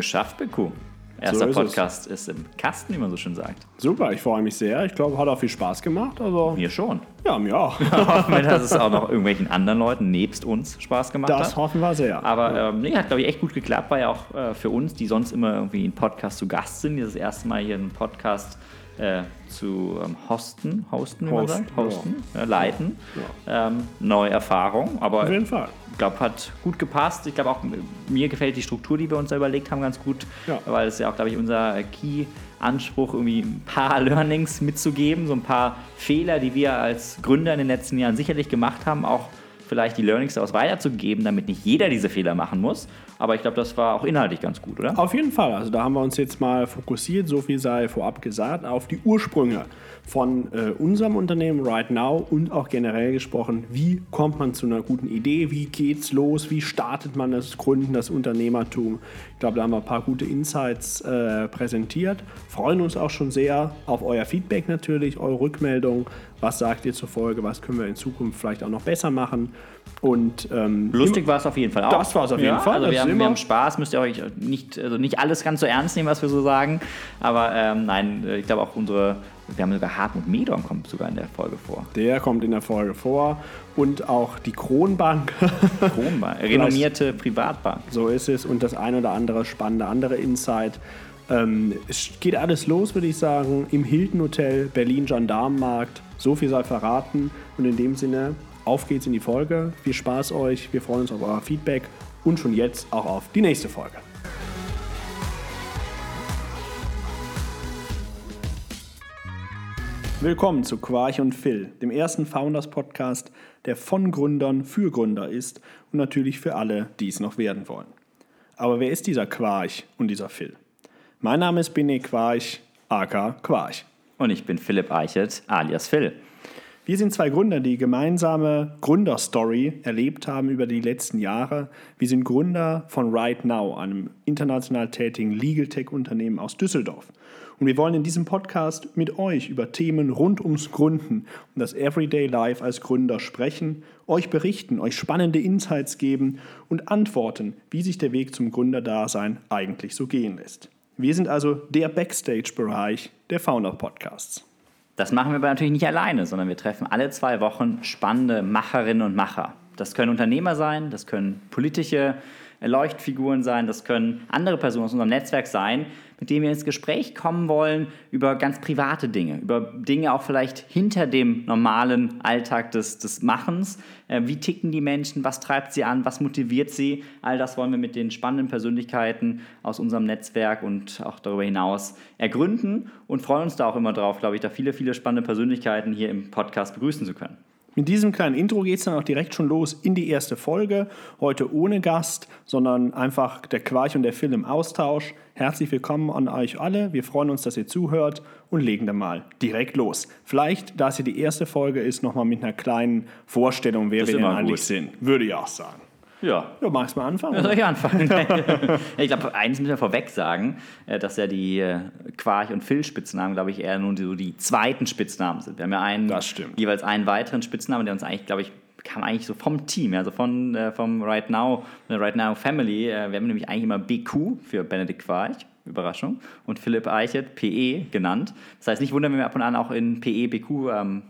Geschafft, Beku. Erster so Podcast es. ist im Kasten, wie man so schön sagt. Super, ich freue mich sehr. Ich glaube, hat auch viel Spaß gemacht. Also mir schon. Ja, mir auch. Wenn das auch noch irgendwelchen anderen Leuten nebst uns Spaß gemacht das hat. Das hoffen wir sehr. Aber ähm, nee, hat, glaube ich, echt gut geklappt. War ja auch äh, für uns, die sonst immer irgendwie in Podcast zu Gast sind, dieses erste Mal hier einen Podcast äh, zu ähm, hosten, hosten, sagt, hosten, ja. äh, leiten. Ja. Ähm, neue Erfahrung, aber auf jeden Fall. Ich glaube, hat gut gepasst. Ich glaube auch, mir gefällt die Struktur, die wir uns da überlegt haben, ganz gut, ja. weil es ja auch, glaube ich, unser Key Anspruch, irgendwie ein paar Learnings mitzugeben, so ein paar Fehler, die wir als Gründer in den letzten Jahren sicherlich gemacht haben, auch vielleicht die Learnings daraus weiterzugeben, damit nicht jeder diese Fehler machen muss. Aber ich glaube, das war auch inhaltlich ganz gut, oder? Auf jeden Fall. Also da haben wir uns jetzt mal fokussiert, so viel sei vorab gesagt, auf die Ursprünge von äh, unserem Unternehmen Right Now und auch generell gesprochen, wie kommt man zu einer guten Idee, wie geht's los, wie startet man das Gründen, das Unternehmertum. Ich glaube, da haben wir ein paar gute Insights äh, präsentiert. Freuen uns auch schon sehr auf euer Feedback natürlich, eure Rückmeldung. Was sagt ihr zur Folge? Was können wir in Zukunft vielleicht auch noch besser machen? Und, ähm, Lustig war es auf jeden Fall auch. Das war es auf jeden ja, Fall. Also wir haben, wir haben, Spaß, müsst ihr euch nicht, also nicht alles ganz so ernst nehmen, was wir so sagen. Aber ähm, nein, ich glaube auch unsere, wir haben sogar Hartmut Medon kommt sogar in der Folge vor. Der kommt in der Folge vor. Und auch die Kronbank. Kronbank, renommierte Privatbank. So ist es. Und das ein oder andere spannende andere Insight. Ähm, es geht alles los, würde ich sagen, im Hilton Hotel Berlin Gendarmenmarkt. So viel sei verraten. Und in dem Sinne, auf geht's in die Folge. Viel Spaß euch. Wir freuen uns auf euer Feedback und schon jetzt auch auf die nächste Folge. Willkommen zu Quarch und Phil, dem ersten Founders-Podcast, der von Gründern für Gründer ist und natürlich für alle, die es noch werden wollen. Aber wer ist dieser Quarch und dieser Phil? Mein Name ist Bene Quarch, aka Quarch. Und ich bin Philipp Eichert, alias Phil. Wir sind zwei Gründer, die gemeinsame Gründerstory erlebt haben über die letzten Jahre. Wir sind Gründer von Right Now, einem international tätigen Legal Tech-Unternehmen aus Düsseldorf. Und wir wollen in diesem Podcast mit euch über Themen rund ums Gründen und das Everyday Life als Gründer sprechen, euch berichten, euch spannende Insights geben und antworten, wie sich der Weg zum Gründerdasein eigentlich so gehen lässt. Wir sind also der Backstage-Bereich der Founder Podcasts. Das machen wir aber natürlich nicht alleine, sondern wir treffen alle zwei Wochen spannende Macherinnen und Macher. Das können Unternehmer sein, das können politische Leuchtfiguren sein, das können andere Personen aus unserem Netzwerk sein, mit denen wir ins Gespräch kommen wollen über ganz private Dinge, über Dinge auch vielleicht hinter dem normalen Alltag des, des Machens. Äh, wie ticken die Menschen, was treibt sie an, was motiviert sie? All das wollen wir mit den spannenden Persönlichkeiten aus unserem Netzwerk und auch darüber hinaus ergründen und freuen uns da auch immer drauf, glaube ich, da viele, viele spannende Persönlichkeiten hier im Podcast begrüßen zu können. Mit diesem kleinen Intro geht es dann auch direkt schon los in die erste Folge. Heute ohne Gast, sondern einfach der Quarch und der Phil im Austausch. Herzlich willkommen an euch alle. Wir freuen uns, dass ihr zuhört und legen dann mal direkt los. Vielleicht, da es hier die erste Folge ist, nochmal mit einer kleinen Vorstellung, wer wir denn eigentlich gut. sind. Würde ich auch sagen. Ja. Du magst mal anfangen? Ja, soll ich anfangen? ich glaube, eins müssen wir vorweg sagen, äh, dass ja die äh, Quarch- und Phil-Spitznamen, glaube ich, eher nun so die zweiten Spitznamen sind. Wir haben ja einen, jeweils einen weiteren Spitznamen, der uns eigentlich, glaube ich, kam eigentlich so vom Team, also von äh, vom Right Now, der Right Now Family. wir haben nämlich eigentlich immer BQ für Benedikt Quarch. Überraschung. Und Philipp Eichert, PE genannt. Das heißt, nicht wundern, wenn wir ab und an auch in PE, BQ ähm,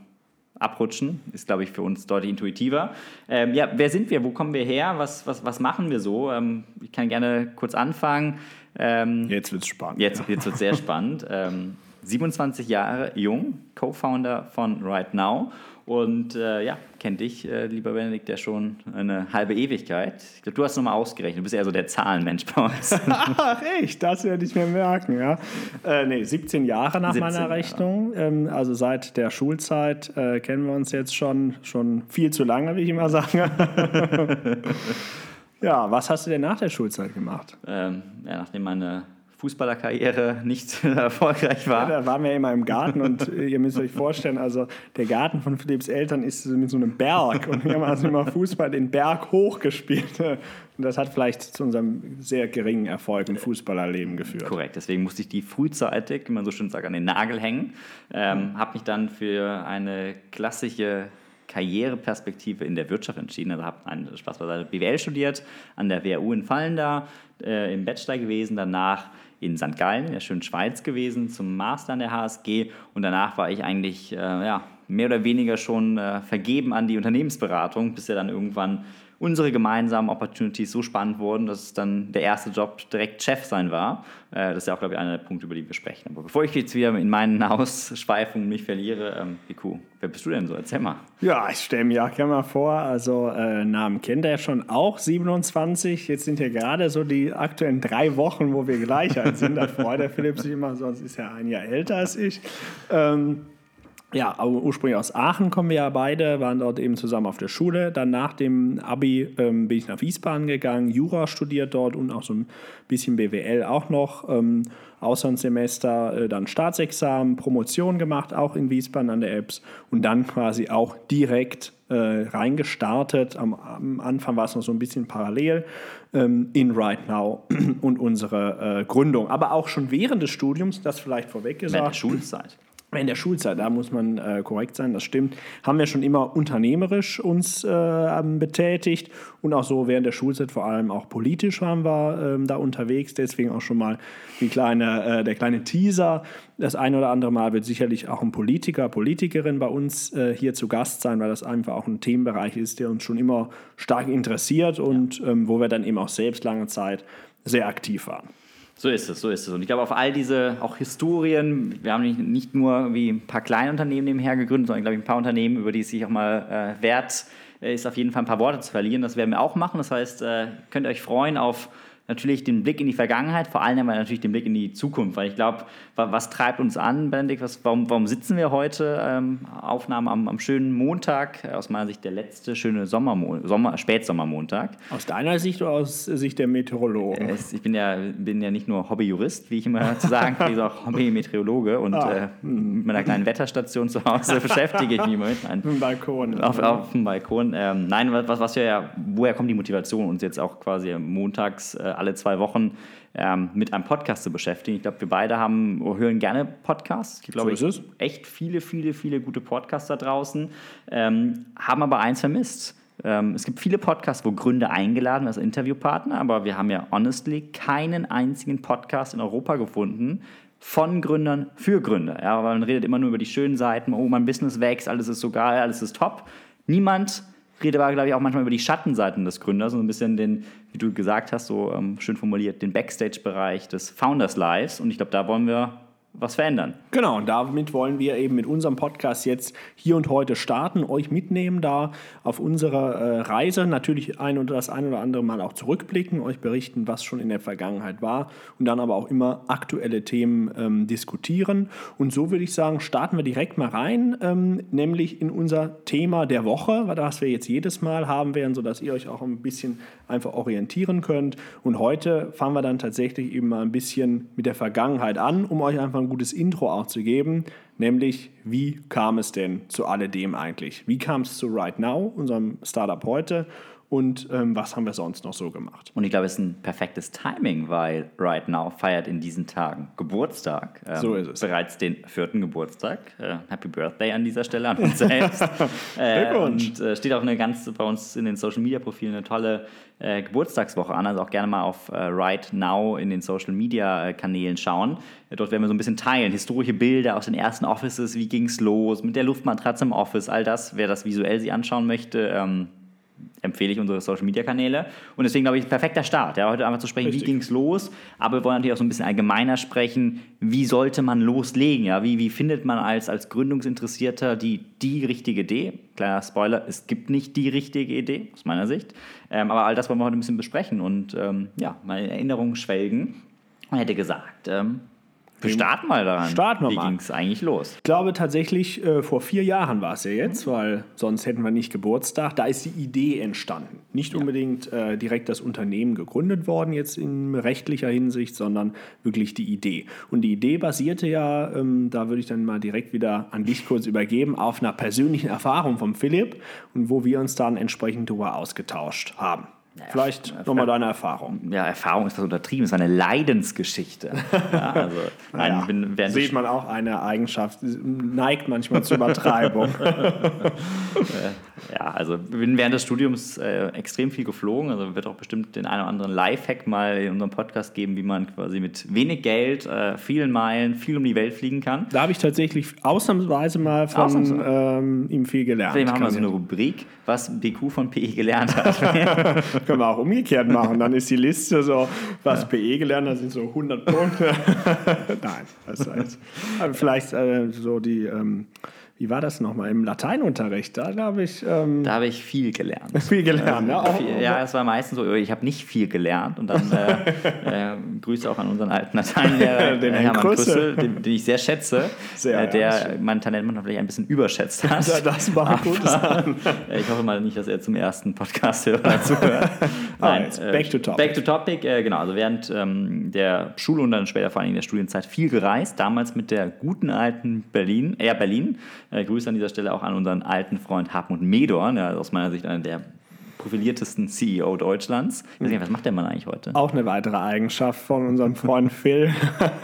abrutschen. Ist, glaube ich, für uns deutlich intuitiver. Ähm, ja, wer sind wir? Wo kommen wir her? Was, was, was machen wir so? Ähm, ich kann gerne kurz anfangen. Ähm, jetzt wird es spannend. Jetzt, jetzt wird es sehr spannend. 27 ähm, Jahre jung, Co-Founder von Right Now und äh, ja, kennt dich, äh, lieber Benedikt, ja schon eine halbe Ewigkeit. Ich glaube, du hast nochmal ausgerechnet. Du bist eher so der Zahlenmensch bei uns. Ach, echt? Das werde ich mir merken, ja. Äh, nee, 17 Jahre nach 17 meiner Jahre. Rechnung. Ähm, also seit der Schulzeit äh, kennen wir uns jetzt schon, schon viel zu lange, wie ich immer sage. ja, was hast du denn nach der Schulzeit gemacht? Ähm, ja, nachdem meine Fußballerkarriere nicht erfolgreich war. Ja, da waren wir immer im Garten und äh, ihr müsst euch vorstellen, also der Garten von Philipps Eltern ist mit so einem Berg und wir haben also immer Fußball den Berg hochgespielt. Und das hat vielleicht zu unserem sehr geringen Erfolg im Fußballerleben geführt. Korrekt, deswegen musste ich die frühzeitig, wie man so schön sagt, an den Nagel hängen. Ähm, habe mich dann für eine klassische Karriereperspektive in der Wirtschaft entschieden. Also habe einen Spaß beiseite BWL studiert an der WHU in Fallen da, äh, im Bachelor gewesen, danach in St. Gallen, in der schönen Schweiz gewesen, zum Master an der HSG und danach war ich eigentlich äh, ja, mehr oder weniger schon äh, vergeben an die Unternehmensberatung, bis er dann irgendwann unsere gemeinsamen Opportunities so spannend wurden, dass es dann der erste Job direkt Chef sein war. Äh, das ist ja auch, glaube ich, einer der Punkte, über die wir sprechen. Aber bevor ich jetzt wieder in meinen Ausschweifungen mich verliere, ähm, wer bist du denn so? Erzähl mal. Ja, ich stelle mir auch gerne mal vor, also äh, Namen kennt er schon auch, 27. Jetzt sind ja gerade so die aktuellen drei Wochen, wo wir gleich alt sind. Da freut der Philipp sich immer, sonst ist er ein Jahr älter als ich. Ähm, ja, ursprünglich aus Aachen kommen wir ja beide, waren dort eben zusammen auf der Schule. Dann nach dem Abi ähm, bin ich nach Wiesbaden gegangen, Jura studiert dort und auch so ein bisschen BWL auch noch. Ähm, Auslandssemester, äh, dann Staatsexamen, Promotion gemacht, auch in Wiesbaden an der EBS und dann quasi auch direkt äh, reingestartet. Am, am, Anfang war es noch so ein bisschen parallel ähm, in Right Now und unsere äh, Gründung. Aber auch schon während des Studiums, das vielleicht vorweg gesagt. Während der Schulzeit in der Schulzeit, da muss man äh, korrekt sein, das stimmt, haben wir schon immer unternehmerisch uns äh, betätigt und auch so während der Schulzeit vor allem auch politisch waren wir ähm, da unterwegs. Deswegen auch schon mal die kleine, äh, der kleine Teaser. Das ein oder andere Mal wird sicherlich auch ein Politiker, Politikerin bei uns äh, hier zu Gast sein, weil das einfach auch ein Themenbereich ist, der uns schon immer stark interessiert und ähm, wo wir dann eben auch selbst lange Zeit sehr aktiv waren. So ist es, so ist es. Und ich glaube, auf all diese auch Historien, wir haben nicht, nicht nur wie ein paar kleine Unternehmen nebenher gegründet, sondern glaube ich ein paar Unternehmen, über die es sich auch mal äh, wert ist, auf jeden Fall ein paar Worte zu verlieren. Das werden wir auch machen. Das heißt, äh, könnt ihr euch freuen auf natürlich den Blick in die Vergangenheit, vor allem aber natürlich den Blick in die Zukunft, weil ich glaube, was treibt uns an, Benedikt, was, warum, warum sitzen wir heute, ähm, Aufnahme am, am, schönen Montag, aus meiner Sicht der letzte schöne Sommermo Sommer, Spätsommermontag. Aus deiner Sicht oder aus Sicht der Meteorologen? Äh, ich bin ja, bin ja nicht nur Hobbyjurist, wie ich immer zu sagen kriege, auch Hobby-Meteorologe und ah. äh, mit meiner kleinen Wetterstation zu Hause beschäftige ich mich immer mit. Ein, Balkon. Auf, auf dem Balkon. Ähm, nein, was, was wir ja, woher kommt die Motivation, uns jetzt auch quasi montags äh, alle zwei Wochen ähm, mit einem Podcast zu beschäftigen. Ich glaube, wir beide haben, hören gerne Podcasts. Ich glaube, so ich, echt viele, viele, viele gute Podcasts da draußen, ähm, haben aber eins vermisst. Ähm, es gibt viele Podcasts, wo Gründer eingeladen als Interviewpartner, aber wir haben ja honestly keinen einzigen Podcast in Europa gefunden, von Gründern für Gründer. Ja, weil man redet immer nur über die schönen Seiten, oh, mein Business wächst, alles ist so geil, alles ist top. Niemand rede aber, glaube ich, auch manchmal über die Schattenseiten des Gründers und ein bisschen den, wie du gesagt hast, so ähm, schön formuliert, den Backstage-Bereich des Founders Lives. Und ich glaube, da wollen wir was verändern. Genau, und damit wollen wir eben mit unserem Podcast jetzt hier und heute starten, euch mitnehmen da auf unserer äh, Reise, natürlich ein oder das ein oder andere Mal auch zurückblicken, euch berichten, was schon in der Vergangenheit war und dann aber auch immer aktuelle Themen ähm, diskutieren. Und so würde ich sagen, starten wir direkt mal rein, ähm, nämlich in unser Thema der Woche, was wir jetzt jedes Mal haben werden, sodass ihr euch auch ein bisschen einfach orientieren könnt. Und heute fangen wir dann tatsächlich eben mal ein bisschen mit der Vergangenheit an, um euch einfach ein gutes Intro auch zu geben, nämlich wie kam es denn zu alledem eigentlich? Wie kam es zu Right Now, unserem Startup heute? Und ähm, was haben wir sonst noch so gemacht. Und ich glaube, es ist ein perfektes Timing, weil Right Now feiert in diesen Tagen Geburtstag. Ähm, so ist es. Bereits den vierten Geburtstag. Äh, Happy Birthday an dieser Stelle an uns selbst. äh, und äh, steht auch eine ganze, bei uns in den Social Media Profilen eine tolle äh, Geburtstagswoche an. Also auch gerne mal auf äh, Right Now in den Social Media Kanälen schauen. Dort werden wir so ein bisschen teilen. Historische Bilder aus den ersten Offices, wie ging es los, mit der Luftmatratze im Office, all das. Wer das visuell sich anschauen möchte, ähm, empfehle ich unsere Social Media Kanäle. Und deswegen glaube ich, perfekter Start. Ja, heute einfach zu sprechen, Richtig. wie ging es los, aber wir wollen natürlich auch so ein bisschen allgemeiner sprechen, wie sollte man loslegen? Ja? Wie, wie findet man als, als Gründungsinteressierter die, die richtige Idee? Kleiner Spoiler, es gibt nicht die richtige Idee, aus meiner Sicht. Ähm, aber all das wollen wir heute ein bisschen besprechen und ähm, ja, meine Erinnerungen schwelgen. Man hätte gesagt, ähm, wir starten mal daran. Starten wir Wie mal. Wie ging es eigentlich los? Ich glaube tatsächlich, äh, vor vier Jahren war es ja jetzt, mhm. weil sonst hätten wir nicht Geburtstag. Da ist die Idee entstanden. Nicht ja. unbedingt äh, direkt das Unternehmen gegründet worden, jetzt in rechtlicher Hinsicht, sondern wirklich die Idee. Und die Idee basierte ja, ähm, da würde ich dann mal direkt wieder an dich kurz übergeben, auf einer persönlichen Erfahrung von Philipp und wo wir uns dann entsprechend darüber ausgetauscht haben. Vielleicht nochmal deine Erfahrung. Ja, Erfahrung ist das untertrieben, es ist eine Leidensgeschichte. Ja, also, nein, Ja, bin, während sieht man auch eine Eigenschaft, neigt manchmal zur Übertreibung. Ja, also bin während des Studiums äh, extrem viel geflogen. Also wird auch bestimmt den einen oder anderen Lifehack mal in unserem Podcast geben, wie man quasi mit wenig Geld, äh, vielen Meilen, viel um die Welt fliegen kann. Da habe ich tatsächlich ausnahmsweise mal von Ausnahmsweise. ähm, ihm viel gelernt. Außerdem haben wir so eine Rubrik, was BQ von PE gelernt hat. Können wir auch umgekehrt machen. Dann ist die Liste so, was PE gelernt hat, sind so 100 Punkte. Nein, das heißt, vielleicht äh, so die, ähm, wie war das nochmal, im Lateinunterricht, da glaube ich ähm, da habe ich viel gelernt. viel gelernt. Ne? Auch, Viel- Ja, es war meistens so, ich habe nicht viel gelernt und dann äh, äh, Grüße auch an unseren alten Lateinlehrer, Den äh, Herrn Hermann Krüssel. Den, den ich sehr schätze, Sehr, äh, ja, der mein Talent manchmal vielleicht ein bisschen überschätzt hat. Ja, das war ein gutes äh, Ich hoffe mal nicht, dass er zum ersten Podcast hört dazu hört. Ah, jetzt back to topic. Back to topic, äh, genau. Also während ähm, der Schule und dann später vor allem in der Studienzeit viel gereist. Damals mit der guten alten Berlin, Air Berlin. Äh, Grüße an dieser Stelle auch an unseren alten Freund Hartmut Medorn, der aus meiner Sicht einer der profiliertesten CEO Deutschlands. Nicht, was macht der Mann eigentlich heute? Auch eine weitere Eigenschaft von unserem Freund Phil.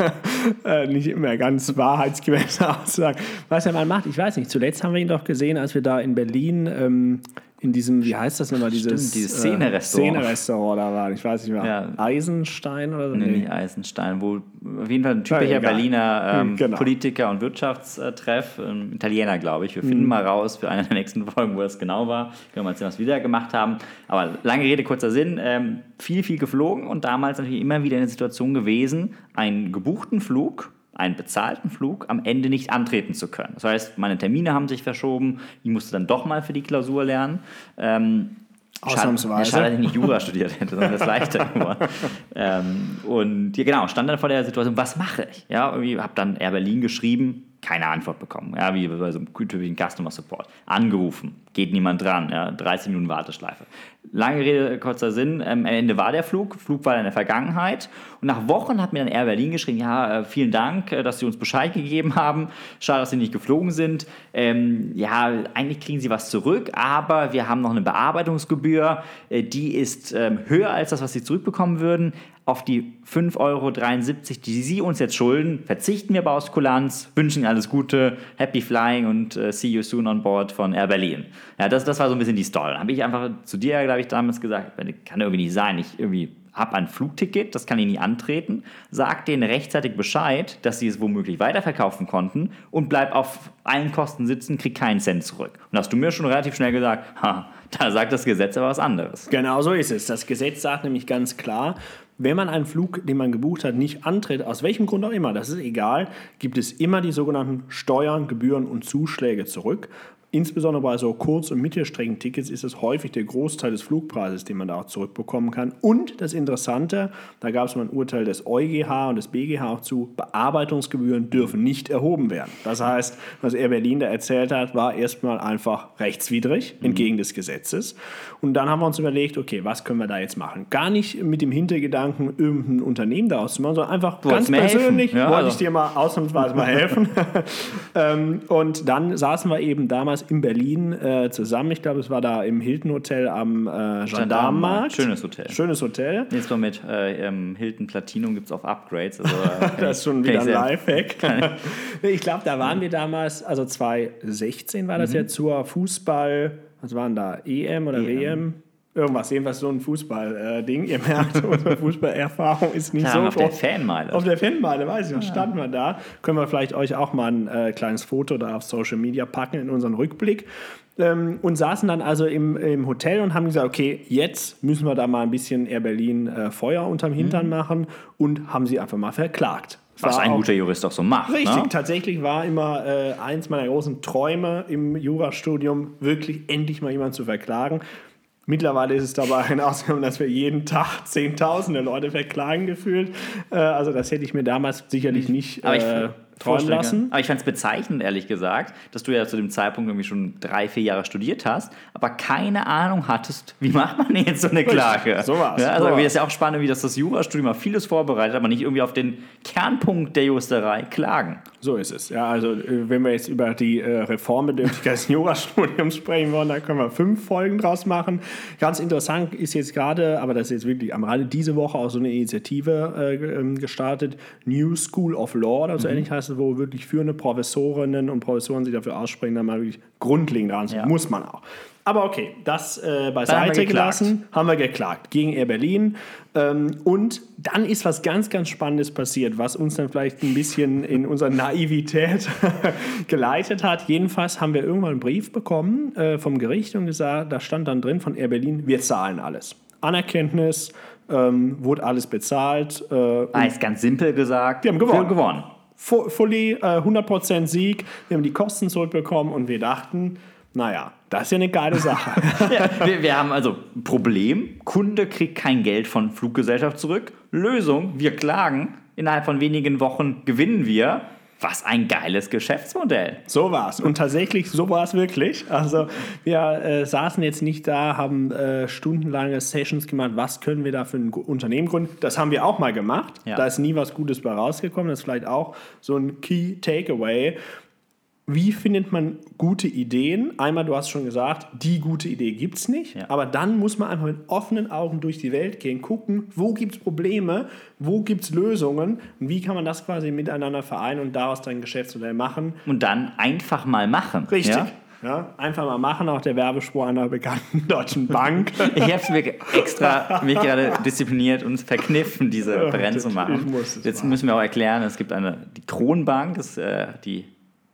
äh, nicht immer ganz wahrheitsgemäße Aussagen. Was er mal macht, ich weiß nicht. Zuletzt haben wir ihn doch gesehen, als wir da in Berlin ähm, in diesem, wie heißt das nochmal, dieses, dieses Szene-Restaurant. Äh, Szene-Restaurant da waren. Ich weiß nicht mehr. Ja. Eisenstein oder so? Nee, Nee. nicht Eisenstein, wo auf jeden Fall ein typischer Ja. Berliner ähm, Hm, genau. Politiker- und Wirtschaftstreff, ähm, Italiener, glaube ich. Wir finden mal raus für eine der nächsten Folgen, wo das genau war. Können wir mal erzählen, was wir da gemacht haben. Aber lange Rede, kurzer Sinn. Ähm, viel, viel geflogen und damals natürlich immer wieder in der Situation gewesen, einen gebuchten Flug, einen bezahlten Flug am Ende nicht antreten zu können. Das heißt, meine Termine haben sich verschoben. Ich musste dann doch mal für die Klausur lernen. Ähm, Ausnahmsweise. Schade, dass ich nicht Jura studiert hätte, sondern das leichter geworden. ähm, und ja, genau, stand dann vor der Situation, was mache ich? Ja, irgendwie habe dann Air Berlin geschrieben, keine Antwort bekommen. Ja, wie bei so einem typischen Customer Support. Angerufen, geht niemand dran. Ja, 30 Minuten Warteschleife. Lange Rede, kurzer Sinn. Ähm, am Ende war der Flug. Flug war in der Vergangenheit. Und nach Wochen hat mir dann Air Berlin geschrieben: Ja, äh, vielen Dank, äh, dass Sie uns Bescheid gegeben haben. Schade, dass Sie nicht geflogen sind. Ähm, ja, eigentlich kriegen Sie was zurück, aber wir haben noch eine Bearbeitungsgebühr. Äh, die ist ähm, höher als das, was Sie zurückbekommen würden. Auf die 5,73 Euro, die Sie uns jetzt schulden, verzichten wir aber aus Kulanz, wünschen Ihnen alles Gute, happy flying und äh, see you soon on board von Air Berlin. Ja, das, das war so ein bisschen die Story. Habe ich einfach zu dir, glaube ich, damals gesagt, kann irgendwie nicht sein, ich irgendwie habe ein Flugticket, das kann ich nie antreten, sag denen rechtzeitig Bescheid, dass sie es womöglich weiterverkaufen konnten und bleib auf allen Kosten sitzen, krieg keinen Cent zurück. Und hast du mir schon relativ schnell gesagt, ha, da sagt das Gesetz aber was anderes. Genau so ist es. Das Gesetz sagt nämlich ganz klar, wenn man einen Flug, den man gebucht hat, nicht antritt, aus welchem Grund auch immer, das ist egal, gibt es immer die sogenannten Steuern, Gebühren und Zuschläge zurück. Insbesondere bei so Kurz- und Mittelstreckentickets ist es häufig der Großteil des Flugpreises, den man da auch zurückbekommen kann. Und das Interessante, da gab es mal ein Urteil des EuGH und des BGH auch zu, Bearbeitungsgebühren dürfen nicht erhoben werden. Das heißt, was Air Berlin da erzählt hat, war erstmal einfach rechtswidrig, entgegen des Gesetzes. Und dann haben wir uns überlegt, okay, was können wir da jetzt machen? Gar nicht mit dem Hintergedanken, irgendein Unternehmen daraus zu machen, sondern einfach Du ganz persönlich, Ja, wollte also. ich dir mal ausnahmsweise mal helfen. ähm, und dann saßen wir eben damals in Berlin äh, zusammen. Ich glaube, es war da im Hilton Hotel am äh, Gendarmenmarkt. Schönes Hotel. Schönes Hotel. Jetzt mal mit äh, Hilton Platinum gibt es auf Upgrades. Also, äh, Das ist schon wieder ein Lifehack. Ich glaube, da waren wir damals, also 2016 war das Mhm. ja zur Fußball, was waren da, EM oder WM? Irgendwas, jedenfalls so ein Fußball-Ding. Ihr merkt, unsere Fußballerfahrung ist nicht Ja, so auf der. Fanmeile. Auf der Fanmeile, weiß ich noch, standen wir da. Können wir vielleicht euch auch mal ein äh, kleines Foto da auf Social Media packen in unseren Rückblick. Ähm, und saßen dann also im, im Hotel und haben gesagt, okay, jetzt müssen wir da mal ein bisschen Air Berlin äh, Feuer unterm Hintern machen und haben sie einfach mal verklagt. Was war ein auch- guter Jurist auch so macht. Richtig, Ne? tatsächlich war immer äh, eins meiner großen Träume im Jurastudium, wirklich endlich mal jemanden zu verklagen. Mittlerweile ist es dabei hinausgekommen, dass wir jeden Tag Zehntausende Leute verklagen gefühlt. Äh, also das hätte ich mir damals sicherlich nicht Aber ich- äh, träumen lassen. Aber ich fand es bezeichnend, ehrlich gesagt, dass du ja zu dem Zeitpunkt irgendwie schon drei, vier Jahre studiert hast, aber keine Ahnung hattest, wie macht man jetzt so eine Klage. so war's. Ja, also So war's. ist ja auch spannend, wie das das Jurastudium auf vieles vorbereitet, aber nicht irgendwie auf den Kernpunkt der Justerei klagen. So ist es. Ja, also äh, wenn wir jetzt über die äh, Reformbedürftigkeit des Jurastudiums sprechen wollen, dann können wir fünf Folgen draus machen. Ganz interessant ist jetzt gerade, aber das ist jetzt wirklich am Rande diese Woche auch so eine Initiative äh, ähm, gestartet, New School of Law oder so ähnlich heißt es, wo wirklich führende Professorinnen und Professoren sich dafür aussprechen, da mal wirklich grundlegend ran Ja. muss man auch. Aber okay, das äh, haben beiseite geklagt. gelassen haben wir geklagt gegen Air Berlin. Ähm, und dann ist was ganz, ganz Spannendes passiert, was uns dann vielleicht ein bisschen in unserer Naivität geleitet hat. Jedenfalls haben wir irgendwann einen Brief bekommen äh, vom Gericht und gesagt, da stand dann drin von Air Berlin, wir zahlen alles. Anerkenntnis, ähm, wurde alles bezahlt. Äh, Ah, ist ganz simpel gesagt. Wir haben gewonnen. Gewonnen. Fu- Fully, äh, 100% Sieg, wir haben die Kosten zurückbekommen und wir dachten, naja, das ist ja eine geile Sache. Ja, wir, wir haben also Problem, Kunde kriegt kein Geld von Fluggesellschaft zurück. Lösung, wir klagen, innerhalb von wenigen Wochen gewinnen wir. Was ein geiles Geschäftsmodell. So war's. Und tatsächlich, so war es wirklich. Also wir äh, saßen jetzt nicht da, haben äh, stundenlange Sessions gemacht, was können wir da für ein Unternehmen gründen. Das haben wir auch mal gemacht. Ja. Da ist nie was Gutes bei rausgekommen. Das ist vielleicht auch so ein Key Takeaway. Wie findet man gute Ideen? Einmal, du hast schon gesagt, die gute Idee gibt es nicht. Ja. Aber dann muss man einfach mit offenen Augen durch die Welt gehen, gucken, wo gibt es Probleme, wo gibt es Lösungen und wie kann man das quasi miteinander vereinen und daraus dann ein Geschäftsmodell machen. Und dann einfach mal machen. Richtig. Ja? Ja? einfach mal machen, auch der Werbespruch einer bekannten deutschen Bank. Ich habe mir extra mich gerade diszipliniert und verkniffen, diese Referenz zu machen. es Jetzt machen. müssen wir auch erklären, es gibt eine, die Kronbank, ist äh, die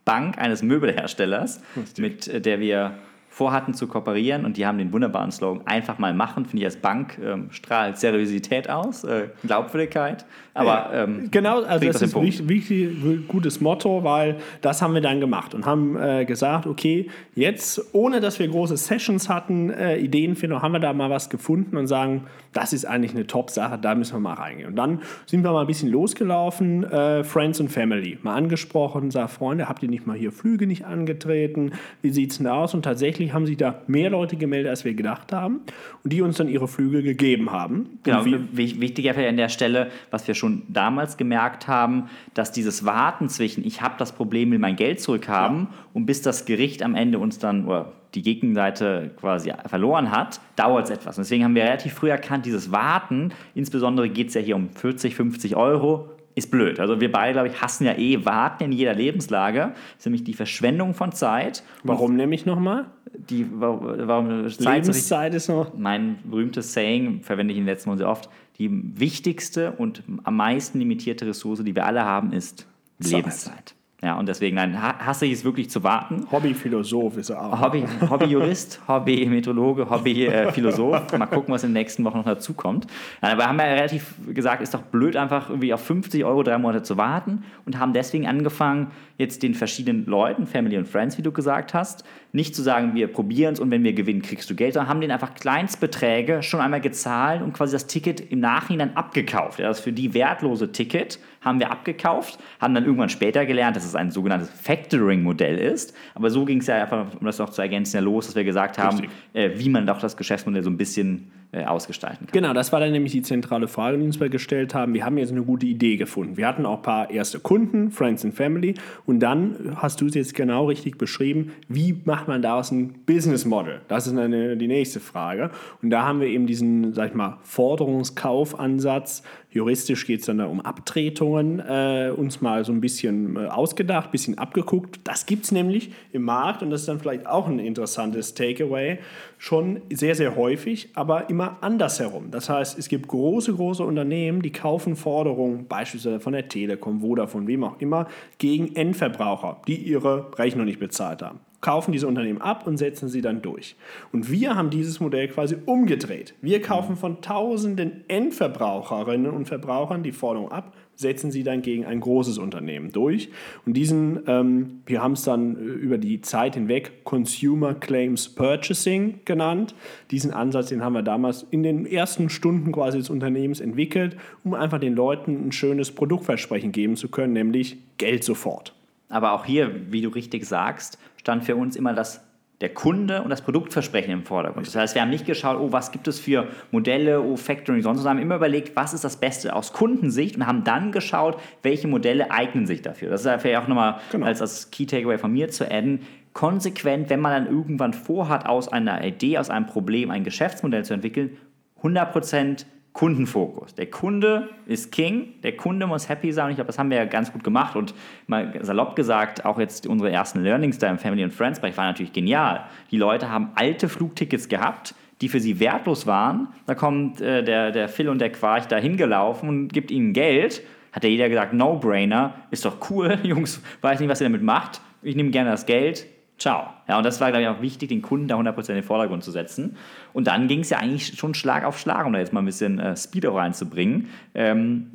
Bank eines Möbelherstellers, mit äh, der wir vorhatten zu kooperieren und die haben den wunderbaren Slogan, einfach mal machen, finde ich als Bank, ähm, strahlt Seriosität aus, äh, Glaubwürdigkeit, aber ähm, Genau, also das ist wichtig, wichtig, gutes Motto, weil das haben wir dann gemacht und haben äh, gesagt, okay, jetzt, ohne dass wir große Sessions hatten, äh, Ideenfindung, haben wir da mal was gefunden und sagen, das ist eigentlich eine Top-Sache, da müssen wir mal reingehen. Und dann sind wir mal ein bisschen losgelaufen, äh, Friends und Family, mal angesprochen, sagt, Freunde, habt ihr nicht mal hier Flüge nicht angetreten? Wie sieht's denn aus? Und tatsächlich haben sich da mehr Leute gemeldet, als wir gedacht haben und die uns dann ihre Flüge gegeben haben. Genau, wichtig wäre an der Stelle, was wir schon damals gemerkt haben, dass dieses Warten zwischen ich habe das Problem, will mein Geld zurückhaben und bis das Gericht am Ende uns dann oder die Gegenseite quasi verloren hat, dauert es etwas. Und deswegen haben wir relativ früh erkannt, dieses Warten, insbesondere geht es ja hier um 40, 50 Euro, ist blöd. Also wir beide, glaube ich, hassen ja eh Warten in jeder Lebenslage. Das ist nämlich die Verschwendung von Zeit. warum nämlich nochmal? Die, warum, Zeit Lebenszeit ist noch mein berühmtes Saying, verwende ich in den letzten Wochen sehr oft, die wichtigste und am meisten limitierte Ressource, die wir alle haben, ist Zeit. Lebenszeit. Ja, und deswegen nein, ha- hasse ich es wirklich zu warten. Hobbyphilosoph ist er auch. Hobby, Hobbyjurist, Hobby-Meteorologe, Hobby-Philosoph. Mal gucken, was in den nächsten Wochen noch dazukommt. Ja, aber haben wir ja relativ gesagt, ist doch blöd, einfach irgendwie auf 50 Euro drei Monate zu warten und haben deswegen angefangen, jetzt den verschiedenen Leuten, Family und Friends, wie du gesagt hast, nicht zu sagen, wir probieren es und wenn wir gewinnen, kriegst du Geld, sondern haben denen einfach Kleinstbeträge schon einmal gezahlt und quasi das Ticket im Nachhinein abgekauft. Ja, das für die wertlose Ticket haben wir abgekauft, haben dann irgendwann später gelernt, dass es ein sogenanntes Factoring-Modell ist. Aber so ging es ja einfach, um das noch zu ergänzen, ja los, dass wir gesagt haben, äh, wie man doch das Geschäftsmodell so ein bisschen ausgestalten kann. Genau, das war dann nämlich die zentrale Frage, die uns wir gestellt haben. Wir haben jetzt eine gute Idee gefunden. Wir hatten auch ein paar erste Kunden, Friends and Family. Und dann hast du es jetzt genau richtig beschrieben, wie macht man daraus ein Business Model? Das ist eine, die nächste Frage. Und da haben wir eben diesen, sag ich mal, Forderungskaufansatz. Juristisch geht es dann da um Abtretungen, äh, uns mal so ein bisschen äh, ausgedacht, ein bisschen abgeguckt. Das gibt es nämlich im Markt und das ist dann vielleicht auch ein interessantes Takeaway. Schon sehr, sehr häufig, aber immer andersherum. Das heißt, es gibt große, große Unternehmen, die kaufen Forderungen, beispielsweise von der Telekom, Vodafone, wem auch immer, gegen Endverbraucher, die ihre Rechnung nicht bezahlt haben kaufen diese Unternehmen ab und setzen sie dann durch. Und wir haben dieses Modell quasi umgedreht. Wir kaufen von tausenden Endverbraucherinnen und Verbrauchern die Forderung ab, setzen sie dann gegen ein großes Unternehmen durch. Und diesen, ähm, wir haben es dann äh, über die Zeit hinweg Consumer Claims Purchasing genannt. Diesen Ansatz, den haben wir damals in den ersten Stunden quasi des Unternehmens entwickelt, um einfach den Leuten ein schönes Produktversprechen geben zu können, nämlich Geld sofort. Aber auch hier, wie du richtig sagst, stand für uns immer das der Kunde und das Produktversprechen im Vordergrund. Das heißt, wir haben nicht geschaut, oh, was gibt es für Modelle, oh, Factoring, sonst, sondern haben immer überlegt, was ist das Beste aus Kundensicht und haben dann geschaut, welche Modelle eignen sich dafür. Das ist vielleicht auch nochmal genau. als, als Key Takeaway von mir zu adden. Konsequent, wenn man dann irgendwann vorhat, aus einer Idee, aus einem Problem ein Geschäftsmodell zu entwickeln, 100% Kundenfokus. Der Kunde ist King, der Kunde muss happy sein ich glaube, das haben wir ja ganz gut gemacht und mal salopp gesagt, auch jetzt unsere ersten Learnings da im Family and Friends Bereich waren natürlich genial. Die Leute haben alte Flugtickets gehabt, die für sie wertlos waren. Da kommt äh, der, der Phil und der Quarch da hingelaufen und gibt ihnen Geld. Hat ja jeder gesagt, No-Brainer, ist doch cool, Jungs, weiß nicht, was ihr damit macht. Ich nehme gerne das Geld, Ciao. Ja, und das war, glaube ich, auch wichtig, den Kunden da 100% in den Vordergrund zu setzen. Und dann ging es ja eigentlich schon Schlag auf Schlag, um da jetzt mal ein bisschen äh, Speed auch reinzubringen. Ähm,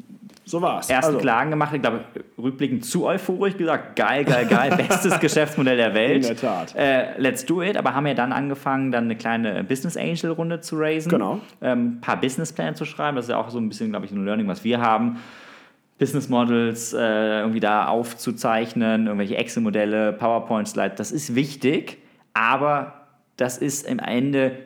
so war es. Erste also. Klagen gemacht, ich glaube, rückblickend zu euphorisch gesagt, geil, geil, geil, bestes Geschäftsmodell der Welt. In der Tat. Äh, let's do it, aber haben ja dann angefangen, dann eine kleine Business Angel Runde zu raisen. Genau. Ein ähm, paar Businesspläne zu schreiben, das ist ja auch so ein bisschen, glaube ich, ein Learning, was wir haben. Business Models äh, irgendwie da aufzuzeichnen, irgendwelche Excel-Modelle, PowerPoint-Slides, das ist wichtig, aber das ist im Ende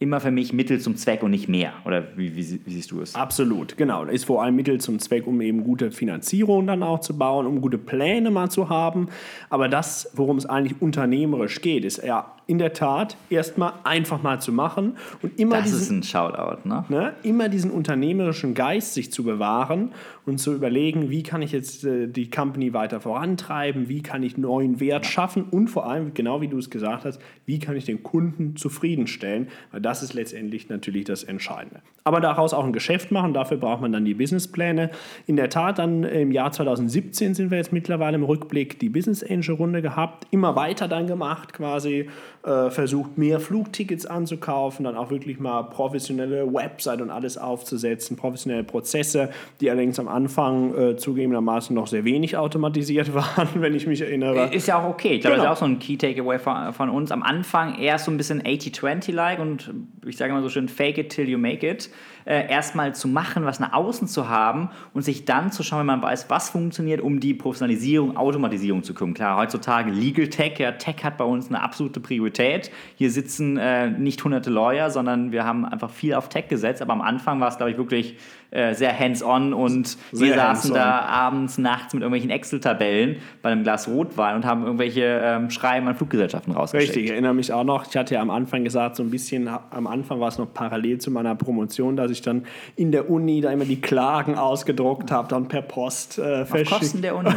immer für mich Mittel zum Zweck und nicht mehr. Oder wie, wie, wie, siehst du es? Absolut, genau. Das ist vor allem Mittel zum Zweck, um eben gute Finanzierung dann auch zu bauen, um gute Pläne mal zu haben. Aber das, worum es eigentlich unternehmerisch geht, ist ja in der Tat erstmal einfach mal zu machen und immer das diesen, ist ein Shoutout, ne? ne? immer diesen unternehmerischen Geist sich zu bewahren und zu überlegen, wie kann ich jetzt äh, die Company weiter vorantreiben, wie kann ich neuen Wert schaffen und vor allem, genau wie du es gesagt hast, wie kann ich den Kunden zufriedenstellen, weil das ist letztendlich natürlich das Entscheidende. Aber daraus auch ein Geschäft machen, dafür braucht man dann die Businesspläne. In der Tat, dann im Jahr 2017 sind wir jetzt mittlerweile im Rückblick die Business Angel Runde gehabt, immer weiter dann gemacht quasi äh, versucht, mehr Flugtickets anzukaufen, dann auch wirklich mal professionelle Website und alles aufzusetzen, professionelle Prozesse, die allerdings am Anfang äh, zugegebenermaßen noch sehr wenig automatisiert waren, wenn ich mich erinnere. Ist ja auch okay. Ich glaube, genau. das ist auch so ein Key Takeaway von, von uns. Am Anfang erst so ein bisschen 80-20-like und ich sage immer so schön, fake it till you make it äh, erstmal zu machen, was nach außen zu haben und sich dann zu schauen, wenn man weiß, was funktioniert, um die Professionalisierung, Automatisierung zu kümmern. Klar, heutzutage Legal Tech, ja, Tech hat bei uns eine absolute Priorität. Hier sitzen äh, nicht hunderte Lawyer, sondern wir haben einfach viel auf Tech gesetzt, aber am Anfang war es, glaube ich, wirklich äh, sehr hands-on und sehr wir saßen da abends, nachts mit irgendwelchen Excel-Tabellen bei einem Glas Rotwein und haben irgendwelche ähm, Schreiben an Fluggesellschaften rausgeschickt. Richtig, ich erinnere mich auch noch, ich hatte ja am Anfang gesagt, so ein bisschen, am Anfang war es noch parallel zu meiner Promotion, dass ich dann in der Uni da immer die Klagen ausgedruckt habe, dann per Post äh, verschickt. Kosten der Uni.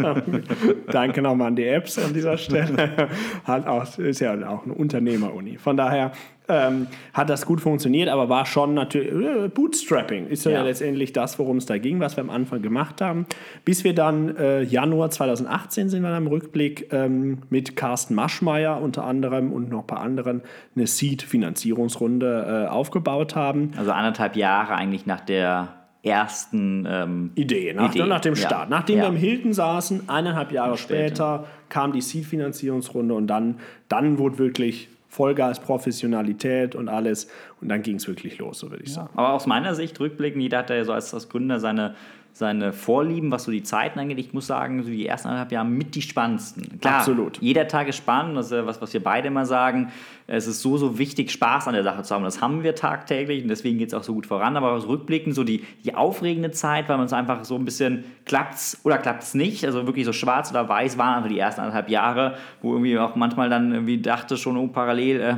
Danke nochmal an die Apps an dieser Stelle. halt auch, ist ja auch eine Unternehmeruni. Von daher ähm, hat das gut funktioniert, aber war schon natürlich äh, Bootstrapping ist ja, ja, letztendlich das, worum es da ging, was wir am Anfang gemacht haben. Bis wir dann äh, Januar 2018 sind wir dann im Rückblick ähm, mit Carsten Maschmeyer unter anderem und noch ein paar anderen eine Seed-Finanzierungsrunde äh, aufgebaut haben. Also anderthalb Jahre eigentlich nach der ersten ähm, Idee, nach, Idee, nach dem Start. Ja. Nachdem ja. wir im Hilton saßen, eineinhalb Jahre später. später kam die Seed-Finanzierungsrunde und dann, dann wurde wirklich Vollgas, Professionalität und alles. Und dann ging es wirklich los, so würde ich ja. sagen. Aber aus meiner Sicht, rückblickend, jeder hat ja so als, als Gründer seine, seine Vorlieben, was so die Zeiten angeht. Ich muss sagen, so die ersten anderthalb Jahre mit die spannendsten. Klar, Absolut. Jeder Tag ist spannend, das ist was, was wir beide immer sagen. Es ist so, so wichtig, Spaß an der Sache zu haben. Das haben wir tagtäglich und deswegen geht es auch so gut voran. Aber aus Rückblicken, so die, die aufregende Zeit, weil man es einfach so ein bisschen klappt oder klappt es nicht. Also wirklich so schwarz oder weiß waren einfach die ersten anderthalb Jahre, wo irgendwie auch manchmal dann irgendwie dachte schon, oh, parallel. Äh,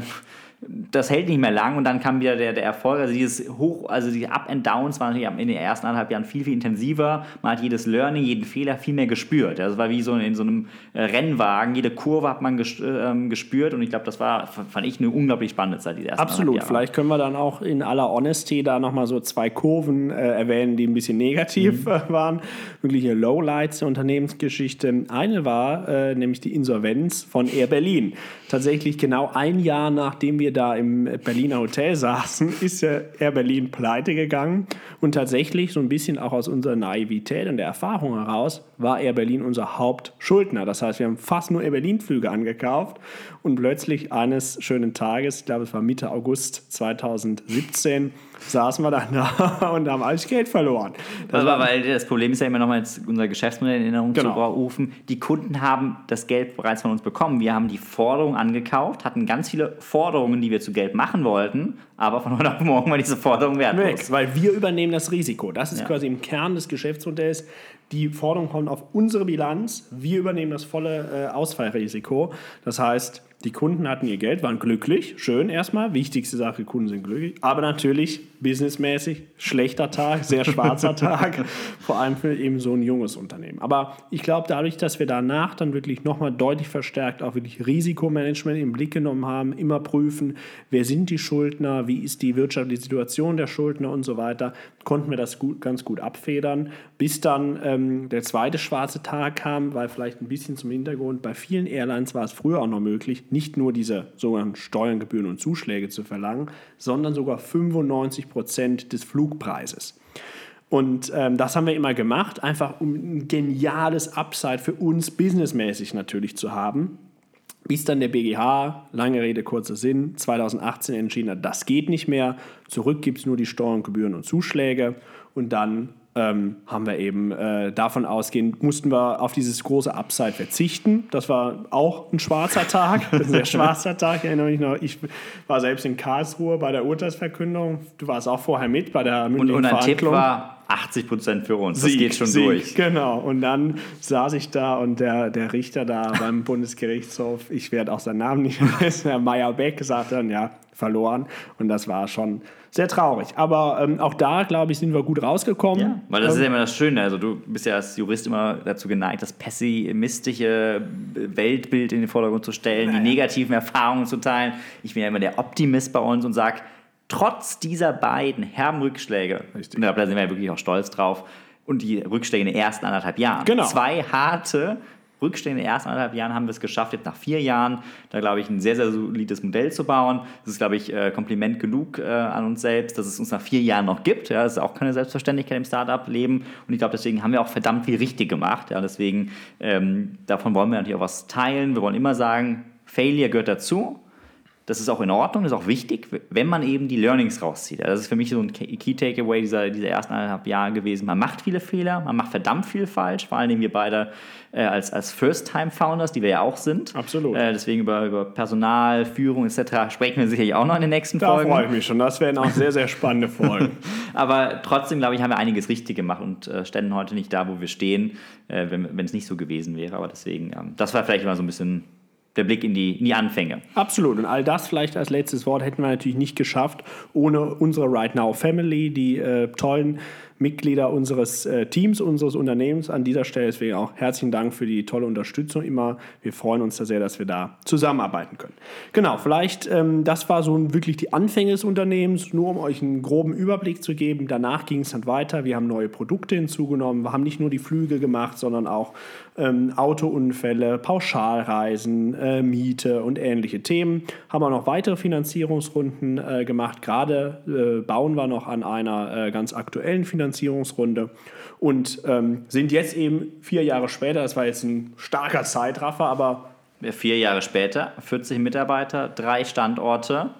das hält nicht mehr lang und dann kam wieder der, der Erfolg. Also dieses Hoch, also die Up and Downs waren natürlich in den ersten anderthalb Jahren viel, viel intensiver. Man hat jedes Learning, jeden Fehler viel mehr gespürt. Das war wie so in so einem äh, Rennwagen. Jede Kurve hat man ähm, gespürt und ich glaube, das war, fand ich, eine unglaublich spannende Zeit, die ersten Absolut. Vielleicht können wir dann auch in aller Honesty da nochmal so zwei Kurven äh, erwähnen, die ein bisschen negativ mhm. waren. Wirkliche Lowlights der Unternehmensgeschichte. Eine war äh, nämlich die Insolvenz von Air Berlin. Tatsächlich genau ein Jahr nachdem wir da im Berliner Hotel saßen, ist ja Air Berlin pleite gegangen. Und tatsächlich, so ein bisschen auch aus unserer Naivität und der Erfahrung heraus, war Air Berlin unser Hauptschuldner. Das heißt, wir haben fast nur Air Berlin-Flüge angekauft und plötzlich eines schönen Tages, ich glaube, es war Mitte August 2017, saßen wir dann da und haben alles Geld verloren. Das, war, weil das Problem ist ja immer noch mal unser Geschäftsmodell in Erinnerung genau. zu rufen. Die Kunden haben das Geld bereits von uns bekommen. Wir haben die Forderung angekauft, hatten ganz viele Forderungen, die wir zu Geld machen wollten, aber von heute auf morgen war diese Forderung wertlos. Weg, weil wir übernehmen das Risiko. Das ist ja. quasi im Kern des Geschäftsmodells. Die Forderung kommt auf unsere Bilanz. Wir übernehmen das volle äh, Ausfallrisiko. Das heißt, die Kunden hatten ihr Geld, waren glücklich, schön erstmal. Wichtigste Sache, Kunden sind glücklich. Aber natürlich businessmäßig schlechter Tag, sehr schwarzer Tag, vor allem für eben so ein junges Unternehmen. Aber ich glaube, dadurch, dass wir danach dann wirklich nochmal deutlich verstärkt auch wirklich Risikomanagement im Blick genommen haben, immer prüfen, wer sind die Schuldner, wie ist die wirtschaftliche Situation der Schuldner und so weiter, konnten wir das gut, ganz gut abfedern. Bis dann ähm, der zweite schwarze Tag kam, weil vielleicht ein bisschen zum Hintergrund, bei vielen Airlines war es früher auch noch möglich, nicht nur diese sogenannten Steuern, Gebühren und Zuschläge zu verlangen, sondern sogar 95 Prozent des Flugpreises. Und ähm, das haben wir immer gemacht, einfach um ein geniales Upside für uns businessmäßig natürlich zu haben. Bis dann der BGH, lange Rede, kurzer Sinn, 2018 entschieden hat, das geht nicht mehr. Zurück gibt es nur die Steuern, Gebühren und Zuschläge. Und dann ähm, haben wir eben äh, davon ausgehend, mussten wir auf dieses große Upside verzichten. Das war auch ein schwarzer Tag, ein sehr schwarzer Tag. Ich erinnere mich noch, ich war selbst in Karlsruhe bei der Urteilsverkündung. Du warst auch vorher mit bei der mündlichen Und, und ein Tipp war 80 Prozent für uns. Das geht schon Sieg, durch. Genau. Und dann saß ich da und der, der Richter da beim Bundesgerichtshof, ich werde auch seinen Namen nicht vergessen, Herr Meyer-Beck, sagt dann, ja, verloren. Und das war schon sehr traurig. Aber ähm, auch da, glaube ich, sind wir gut rausgekommen. Ja, weil das ähm, ist ja immer das Schöne. Also du bist ja als Jurist immer dazu geneigt, das pessimistische Weltbild in den Vordergrund zu stellen, naja. die negativen Erfahrungen zu teilen. Ich bin ja immer der Optimist bei uns und sage, trotz dieser beiden herben Rückschläge, Richtig. und da sind wir ja wirklich auch stolz drauf, und die Rückschläge in den ersten anderthalb Jahren. Genau. Zwei harte Rückstände in den ersten anderthalb Jahren haben wir es geschafft, jetzt nach vier Jahren, da glaube ich, ein sehr, sehr solides Modell zu bauen. Das ist, glaube ich, äh, Kompliment genug äh, an uns selbst, dass es uns nach vier Jahren noch gibt. Ja, das ist auch keine Selbstverständlichkeit im Startup-Leben. Und ich glaube, deswegen haben wir auch verdammt viel richtig gemacht. Ja, deswegen, ähm, davon wollen wir natürlich auch was teilen. Wir wollen immer sagen, Failure gehört dazu. Das ist auch in Ordnung, das ist auch wichtig, wenn man eben die Learnings rauszieht. Das ist für mich so ein Key Takeaway dieser, dieser ersten eineinhalb Jahre gewesen. Man macht viele Fehler, man macht verdammt viel falsch, vor allem wir beide äh, als, als First-Time-Founders, die wir ja auch sind. Absolut. Äh, deswegen über, über Personal, Führung etc. sprechen wir sicherlich auch noch in den nächsten da Folgen. Da freue ich mich schon, das werden auch sehr, sehr spannende Folgen. Aber trotzdem, glaube ich, haben wir einiges richtig gemacht und äh, ständen heute nicht da, wo wir stehen, äh, wenn es nicht so gewesen wäre. Aber deswegen, ähm, das war vielleicht immer so ein bisschen der Blick in die, in die Anfänge. Absolut. Und all das vielleicht als letztes Wort hätten wir natürlich nicht geschafft ohne unsere Right Now Family, die äh, tollen Mitglieder unseres äh, Teams, unseres Unternehmens. An dieser Stelle deswegen auch herzlichen Dank für die tolle Unterstützung immer. Wir freuen uns da sehr, dass wir da zusammenarbeiten können. Genau, vielleicht, ähm, das war so wirklich die Anfänge des Unternehmens, nur um euch einen groben Überblick zu geben. Danach ging es dann weiter. Wir haben neue Produkte hinzugenommen. Wir haben nicht nur die Flüge gemacht, sondern auch ähm, Autounfälle, Pauschalreisen, äh, Miete und ähnliche Themen. Haben auch noch weitere Finanzierungsrunden äh, gemacht. Gerade äh, bauen wir noch an einer äh, ganz aktuellen Finanzierungsrunde. Und ähm, sind jetzt eben vier Jahre später, das war jetzt ein starker Zeitraffer, aber vier Jahre später, 40 Mitarbeiter, drei Standorte,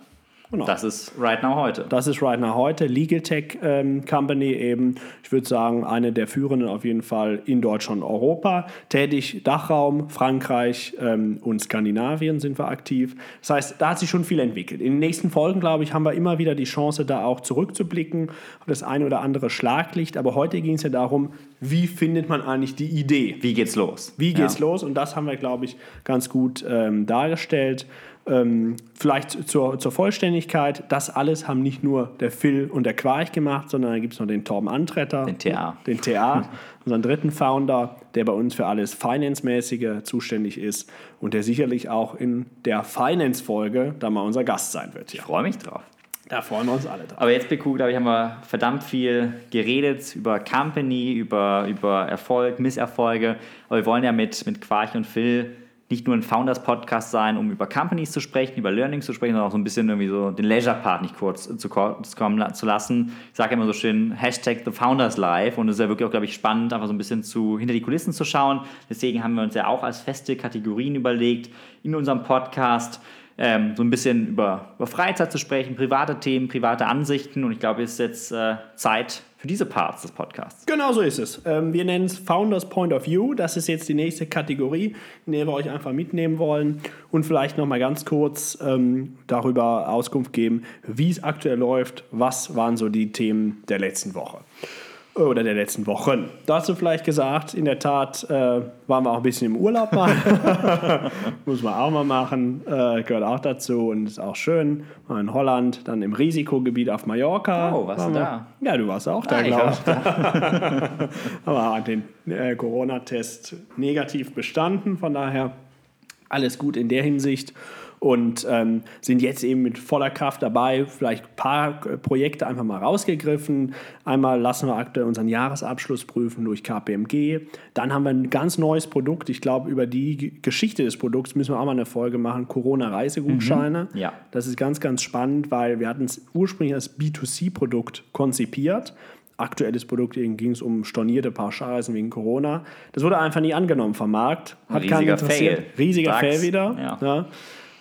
Genau. Das ist Right Now heute. Das ist Right Now heute. Legal Tech ähm, Company eben, ich würde sagen, eine der führenden auf jeden Fall in Deutschland und Europa. Tätig Dachraum, Frankreich ähm, und Skandinavien sind wir aktiv. Das heißt, da hat sich schon viel entwickelt. In den nächsten Folgen, glaube ich, haben wir immer wieder die Chance, da auch zurückzublicken auf das eine oder andere Schlaglicht. Aber heute ging es ja darum, wie findet man eigentlich die Idee? Wie geht's los? Wie geht's ja. los? Und das haben wir, glaube ich, ganz gut ähm, dargestellt. Ähm, vielleicht zur, zur Vollständigkeit, das alles haben nicht nur der Phil und der Quarch gemacht, sondern da gibt es noch den Torben Antretter. Den TA. Den TA, unseren dritten Founder, der bei uns für alles Finance-mäßige zuständig ist und der sicherlich auch in der Finance-Folge da mal unser Gast sein wird. Ich freue mich drauf. Da freuen wir uns alle drauf. Aber jetzt, Beku, glaube ich, haben wir verdammt viel geredet über Company, über, über Erfolg, Misserfolge. Aber wir wollen ja mit, mit Quarch und Phil nicht nur ein Founders-Podcast sein, um über Companies zu sprechen, über Learnings zu sprechen, sondern auch so ein bisschen irgendwie so den Leisure-Part nicht kurz zu kurz kommen zu lassen. Ich sage immer so schön, Hashtag The Founders Live und es ist ja wirklich auch, glaube ich, spannend, einfach so ein bisschen zu, hinter die Kulissen zu schauen. Deswegen haben wir uns ja auch als feste Kategorien überlegt in unserem Podcast ähm, so ein bisschen über, über Freizeit zu sprechen, private Themen, private Ansichten. Und ich glaube, es ist jetzt äh, Zeit für diese Parts des Podcasts. Genau so ist es. Ähm, wir nennen es Founders Point of View. Das ist jetzt die nächste Kategorie, in der wir euch einfach mitnehmen wollen und vielleicht noch mal ganz kurz ähm, darüber Auskunft geben, wie es aktuell läuft. Was waren so die Themen der letzten Woche? Oder der letzten Wochen. Dazu vielleicht gesagt, in der Tat äh, waren wir auch ein bisschen im Urlaub mal. Muss man auch mal machen, äh, gehört auch dazu und ist auch schön. Mal in Holland, dann im Risikogebiet auf Mallorca. Oh, warst du da? Ja, du warst auch da, ah, glaube ich. Aber den äh, Corona-Test negativ bestanden, von daher alles gut in der Hinsicht und ähm, sind jetzt eben mit voller Kraft dabei, vielleicht ein paar Projekte einfach mal rausgegriffen. Einmal lassen wir aktuell unseren Jahresabschluss prüfen durch KPMG. Dann haben wir ein ganz neues Produkt. Ich glaube, über die Geschichte des Produkts müssen wir auch mal eine Folge machen. Corona-Reisegutscheine. Mhm. Ja. Das ist ganz, ganz spannend, weil wir hatten es ursprünglich als B2C-Produkt konzipiert aktuelles Produkt ging es um stornierte Pauschalreisen wegen Corona. Das wurde einfach nie angenommen vom Markt. Hat Riesiger Fail. Riesiger Fail wieder. Ja. Ja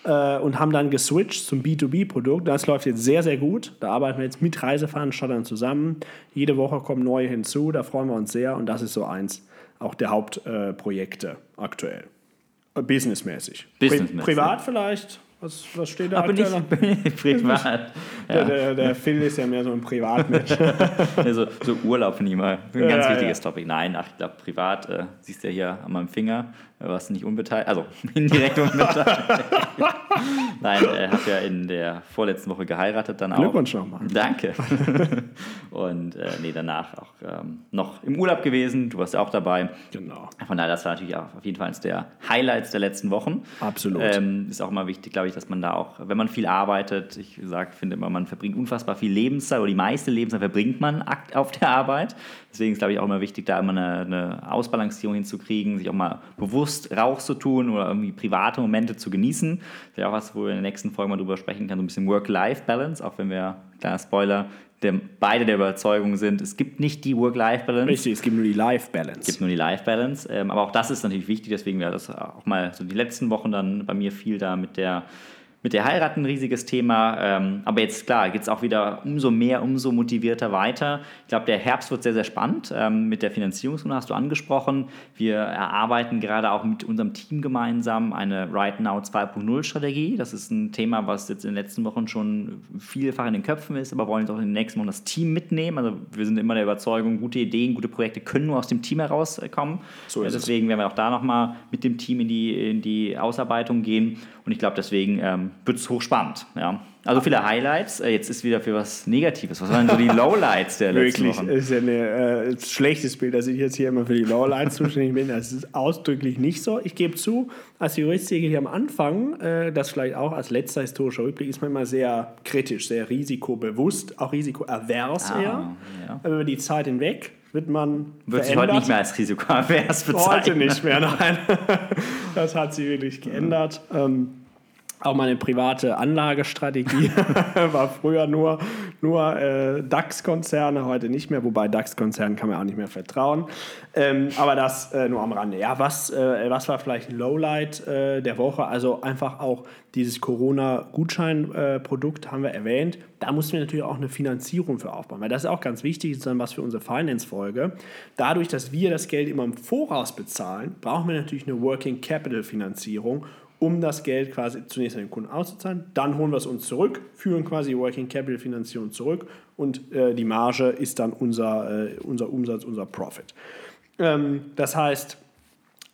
äh, und haben dann geswitcht zum B2B-Produkt. Das läuft jetzt sehr, sehr gut. Da arbeiten wir jetzt mit Reiseveranstaltern zusammen. Jede Woche kommen neue hinzu. Da freuen wir uns sehr. Und das ist so eins auch der Hauptprojekte äh, aktuell. Businessmäßig. Businessmäßig. Pri privat vielleicht was, was steht da Aber nicht privat. Ja. Der, der, der, Phil ist ja mehr so ein Privatmensch. so, so Urlaub ich mal ein ganz ja, wichtiges ja. Topic. Nein, ach, ich glaube, privat äh, siehst du ja hier an meinem Finger, was nicht unbeteiligt, also indirekt unbeteiligt. Nein, er hat ja in der vorletzten Woche geheiratet dann auch. Glückwunsch nochmal. Danke. Und äh, nee, danach auch ähm, noch im Urlaub gewesen. Du warst ja auch dabei. Genau. Von daher, das war natürlich auch auf jeden Fall eines der Highlights der letzten Wochen. Absolut. Ähm, ist auch immer wichtig, glaube ich, dass man da auch, wenn man viel arbeitet, ich sag, finde immer, man verbringt unfassbar viel Lebenszeit oder die meiste Lebenszeit verbringt man auf der Arbeit. Deswegen ist, glaube ich, auch immer wichtig, da immer eine, eine Ausbalancierung hinzukriegen, sich auch mal bewusst rauszutun oder irgendwie private Momente zu genießen. Das ist ja auch was, wo wir in der nächsten Folge mal drüber sprechen können, so ein bisschen Work-Life-Balance, auch wenn wir, kleiner Spoiler, der, beide der Überzeugung sind, es gibt nicht die Work-Life-Balance. Richtig, es gibt nur die Life-Balance. Es gibt nur die Life-Balance. Ähm, aber auch das ist natürlich wichtig, deswegen wäre das auch mal so die letzten Wochen dann bei mir viel da mit der mit der Heirat ein riesiges Thema. Ähm, aber jetzt, klar, geht es auch wieder umso mehr, umso motivierter weiter. Ich glaube, der Herbst wird sehr, sehr spannend. Ähm, mit der Finanzierungsrunde hast du angesprochen. Wir erarbeiten gerade auch mit unserem Team gemeinsam eine Right Now 2.0 Strategie. Das ist ein Thema, was jetzt in den letzten Wochen schon vielfach in den Köpfen ist, aber wollen jetzt auch in den nächsten Wochen das Team mitnehmen. Also wir sind immer der Überzeugung, gute Ideen, gute Projekte können nur aus dem Team herauskommen. So deswegen es. werden wir auch da nochmal mit dem Team in die, in die Ausarbeitung gehen. Und ich glaube, deswegen ähm, wird es hochspannend. Ja. Also viele Highlights. Äh, jetzt ist wieder für was Negatives. Was waren so die Lowlights der letzten Wirklich, Wochen? Wirklich, ist ja ein äh, schlechtes Bild, dass ich jetzt hier immer für die Lowlights zuständig bin. Das ist ausdrücklich nicht so. Ich gebe zu, als Juristiker hier am Anfang, äh, das vielleicht auch als letzter historischer Rückblick, ist man immer sehr kritisch, sehr risikobewusst, auch risikoavers ah, eher. Ja. Über die Zeit hinweg wird man Wird sich heute nicht mehr als risikoavers bezeichnen. Heute nicht mehr, nein. Das hat sich wirklich geändert. Ähm, auch meine private Anlagestrategie war früher nur, nur äh, DAX-Konzerne, heute nicht mehr, wobei DAX-Konzernen kann man auch nicht mehr vertrauen. Ähm, aber das äh, nur am Rande. Ja, was, äh, was war vielleicht ein Lowlight äh, der Woche? Also einfach auch dieses Corona-Gutschein-Produkt haben wir erwähnt. Da mussten wir natürlich auch eine Finanzierung für aufbauen, weil das ist auch ganz wichtig, dann was für unsere Finance-Folge. Dadurch, dass wir das Geld immer im Voraus bezahlen, brauchen wir natürlich eine Working Capital-Finanzierung um das Geld quasi zunächst an den Kunden auszuzahlen. Dann holen wir es uns zurück, führen quasi Working Capital Finanzierung zurück und äh, die Marge ist dann unser, äh, unser Umsatz, unser Profit. Ähm, das heißt,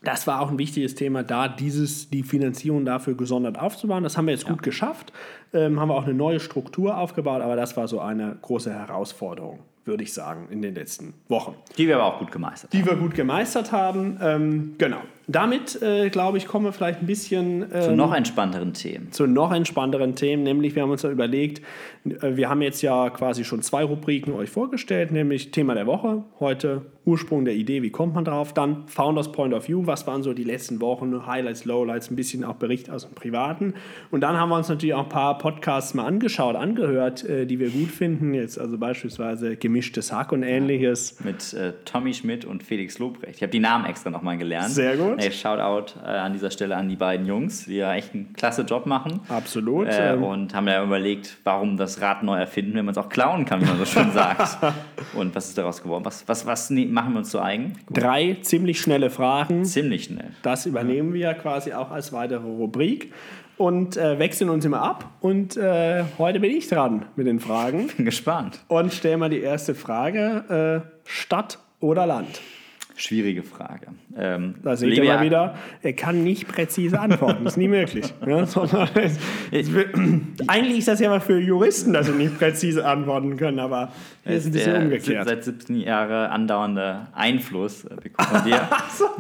das war auch ein wichtiges Thema, da dieses, die Finanzierung dafür gesondert aufzubauen. Das haben wir jetzt ja. gut geschafft. ähm, haben wir auch eine neue Struktur aufgebaut, aber das war so eine große Herausforderung, würde ich sagen, in den letzten Wochen. Die wir aber auch gut gemeistert Die wir gut gemeistert haben. Ähm, genau. Damit, äh, glaube ich, kommen wir vielleicht ein bisschen haben. Zu ähm, noch entspannteren Themen. zu noch entspannteren Themen, nämlich wir haben uns ja überlegt, äh, wir haben jetzt ja quasi schon zwei Rubriken euch vorgestellt, nämlich Thema der Woche, heute Ursprung der Idee, wie kommt man drauf, dann Founders Point of View, was waren so die letzten Wochen, Highlights, Lowlights, ein bisschen auch Bericht aus dem Privaten und dann haben wir uns natürlich auch ein paar Podcasts mal angeschaut, angehört, äh, die wir gut finden, jetzt also beispielsweise Gemischtes Hack und ähnliches. Mit äh, Tommy Schmidt und Felix Lobrecht. Ich habe die Namen extra nochmal gelernt. Sehr gut. Hey, Shoutout äh, an dieser Stelle an die beiden Jungs, die ja echt einen klasse Job machen. Absolut. Äh, ähm, und haben ja überlegt, warum das Rad neu erfinden, wenn man es auch klauen kann, wie man so schön sagt. Und was ist daraus geworden? Was, was, was ne- machen wir uns so eigen? drei ziemlich schnelle Fragen. Ziemlich schnell. Das übernehmen wir quasi auch als weitere Rubrik und äh, wechseln uns immer ab. Und äh, heute bin ich dran mit den Fragen Bin gespannt. und stelle mal die erste Frage: äh, Stadt oder Land? Schwierige Frage. Ähm, Da seht ihr mal wieder, er kann nicht präzise antworten. Das ist nie möglich. Ja, sondern es, es, wird- eigentlich ist das ja mal für Juristen, dass sie nicht präzise antworten können, aber hier ist ein bisschen der umgekehrt. Seit 17 Jahre andauernde Einfluss äh, von dir,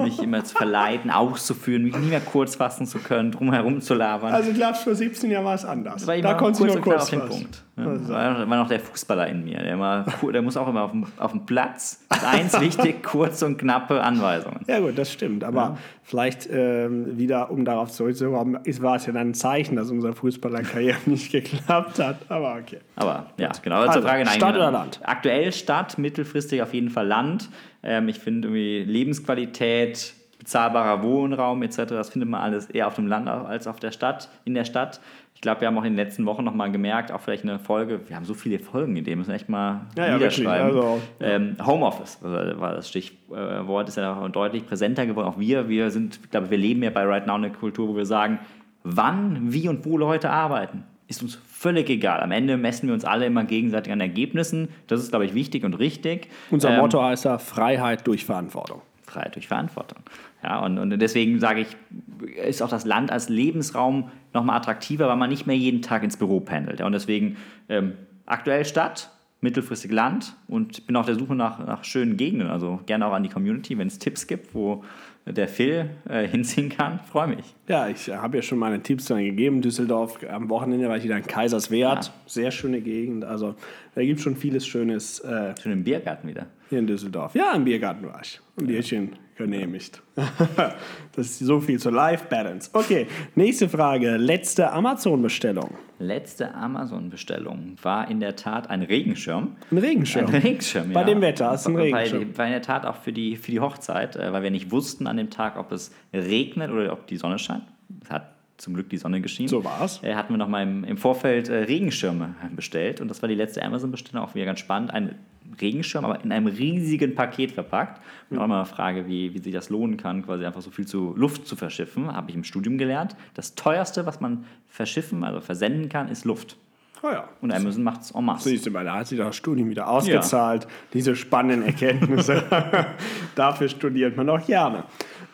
mich immer zu verleiten, auszuführen, mich nie mehr kurz fassen zu können, drum herum zu labern. Also, ich glaube, vor 17 Jahren war es anders. da konnte ich nur kurz auf den fassen. Punkt. Ja, war, war noch der Fußballer in mir. Der, immer, der muss auch immer auf dem, auf dem Platz. Ist eins wichtig, kurze und knappe Anweisungen. Ja gut, das stimmt. Aber vielleicht ähm, wieder, um darauf zurückzukommen, ist- war es ja dann ein Zeichen, dass unsere Fußballerkarriere nicht geklappt hat. Aber okay. Aber ja, genau. Also, Also, zur Frage, nein, Stadt genau. oder Land? Aktuell Stadt, mittelfristig auf jeden Fall Land. Ähm, ich finde irgendwie Lebensqualität, bezahlbarer Wohnraum etc., das findet man alles eher auf dem Land als auf der Stadt, in der Stadt. Ich glaube, wir haben auch in den letzten Wochen nochmal gemerkt, auch vielleicht eine Folge, wir haben so viele Folgen, in denen müssen wir echt mal Ja, ja, niederschreiben. wirklich, also, ähm, Homeoffice also war das Stichwort, ist ja auch deutlich präsenter geworden. Auch wir, wir sind, ich glaube, wir leben ja bei Right Now eine Kultur, wo wir sagen, wann, wie und wo Leute arbeiten, ist uns völlig egal. Am Ende messen wir uns alle immer gegenseitig an Ergebnissen. Das ist, glaube ich, wichtig und richtig. Unser Ähm, Motto heißt ja Freiheit durch Verantwortung. Freiheit durch Verantwortung. Ja, und, und deswegen sage ich, ist auch das Land als Lebensraum nochmal attraktiver, weil man nicht mehr jeden Tag ins Büro pendelt. Ja, und deswegen ähm, aktuell Stadt, mittelfristig Land und bin auf der Suche nach, nach schönen Gegenden. Also gerne auch an die Community, wenn es Tipps gibt, wo der Phil äh, hinziehen kann. Freue mich. Ja, ich habe ja schon meine Tipps dann gegeben. Düsseldorf am Wochenende war ich wieder in Kaiserswerth. Ja. Sehr schöne Gegend. Also da gibt es schon vieles Schönes äh, Schön im Biergarten wieder. hier in Düsseldorf. Ja, im Biergarten war ich. Ein Bierchen genehmigt. das ist so viel zur Life-Balance. Okay, nächste Frage. Letzte Amazon-Bestellung. Letzte Amazon-Bestellung war in der Tat ein Regenschirm. Ein Regenschirm. Ein Regenschirm, Bei ja. dem Wetter ist ein War- Regenschirm. War in der Tat auch für die, für die Hochzeit, äh, weil wir nicht wussten an dem Tag, ob es regnet oder ob die Sonne scheint. Es hat zum Glück die Sonne geschienen. So war's. Äh, hatten wir noch mal im, im Vorfeld äh, Regenschirme bestellt und das war die letzte Amazon-Bestellung, auch wieder ganz spannend. Ein Regenschirm, aber in einem riesigen Paket verpackt. Und auch mal eine Frage, wie, wie sich das lohnen kann, quasi einfach so viel zu Luft zu verschiffen, habe ich im Studium gelernt. Das teuerste, was man verschiffen, also versenden kann, ist Luft. Oh ja. Und Amazon macht es en masse. Siehst du mal, da hat sich das Studium wieder ausgezahlt. Diese spannenden Erkenntnisse. Dafür studiert man auch gerne.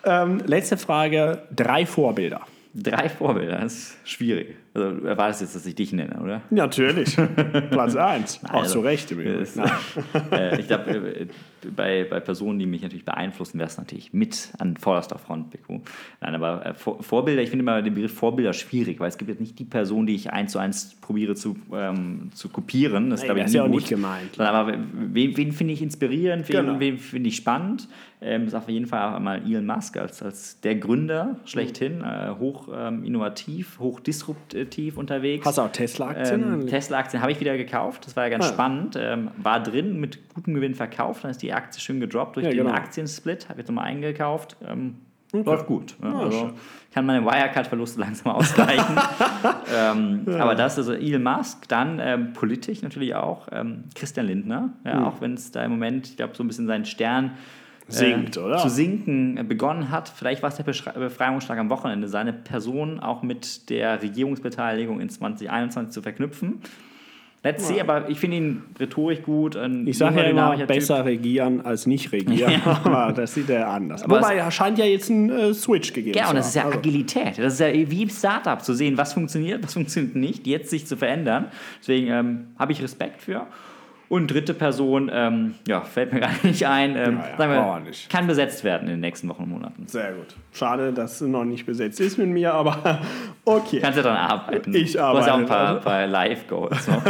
Ähm, letzte Frage: Drei Vorbilder. Drei Vorbilder, das ist schwierig. Also du erwartest jetzt, dass ich dich nenne, oder? Natürlich. Platz 1. Auch Also, zu Recht im Übrigen. das- äh, ich glaube, äh, bei, bei Personen, die mich natürlich beeinflussen, wäre es natürlich mit an vorderster Front. Nein, aber äh, Vor Vorbilder, ich finde immer den Begriff Vorbilder schwierig, weil es gibt jetzt nicht die Person, die ich eins zu eins probiere zu, ähm, zu kopieren. Das Nein, glaube ich, das ist ja auch gut. nicht gemeint. Aber wen, wen finde ich inspirierend, wen, Genau. wen finde ich spannend? Ähm, ist auf jeden Fall auch mal Elon Musk als, als der Gründer schlechthin, äh, hoch ähm, innovativ, hoch disruptiv unterwegs. Hast du auch Tesla-Aktien? Ähm? Tesla-Aktien habe ich wieder gekauft. Das war ja ganz Ah. spannend. Ähm, war drin mit gutem Gewinn verkauft. Dann ist die Aktie schön gedroppt durch Ja, den genau. Aktiensplit. Habe jetzt nochmal eingekauft. Ähm, Läuft gut. Ja, Ja, also kann meine Wirecard-Verluste langsam ausgleichen. ähm, Aber das, also Elon Musk, dann ähm, politisch natürlich auch ähm, Christian Lindner. Ja, Hm. Auch wenn es da im Moment, ich glaube, so ein bisschen seinen Stern äh, Sinkt, oder? zu sinken äh, begonnen hat. Vielleicht war es der Befreiungsschlag am Wochenende, seine Person auch mit der Regierungsbeteiligung in 2021 zu verknüpfen. Let's see, aber ich finde ihn rhetorisch gut. Ein Ich sage ja immer, dynamischer Typ. besser regieren als nicht regieren. aber das sieht er anders. Aber Wobei, er scheint ja jetzt einen äh, Switch gegeben Ja, zu und das ist ja haben. Also, Agilität. Das ist ja wie Startup, zu sehen, was funktioniert, was funktioniert nicht, jetzt sich zu verändern. Deswegen ähm, habe ich Respekt für. Und dritte Person, ähm, ja, fällt mir gar nicht ein, ähm, Ja, ja, sagen wir nicht. kann besetzt werden in den nächsten Wochen und Monaten. Sehr gut. Schade, dass es noch nicht besetzt ist mit mir, aber okay. Kannst ja dran arbeiten. Ich Du hast ja auch ein paar, arbeite. paar Live-Goals. So.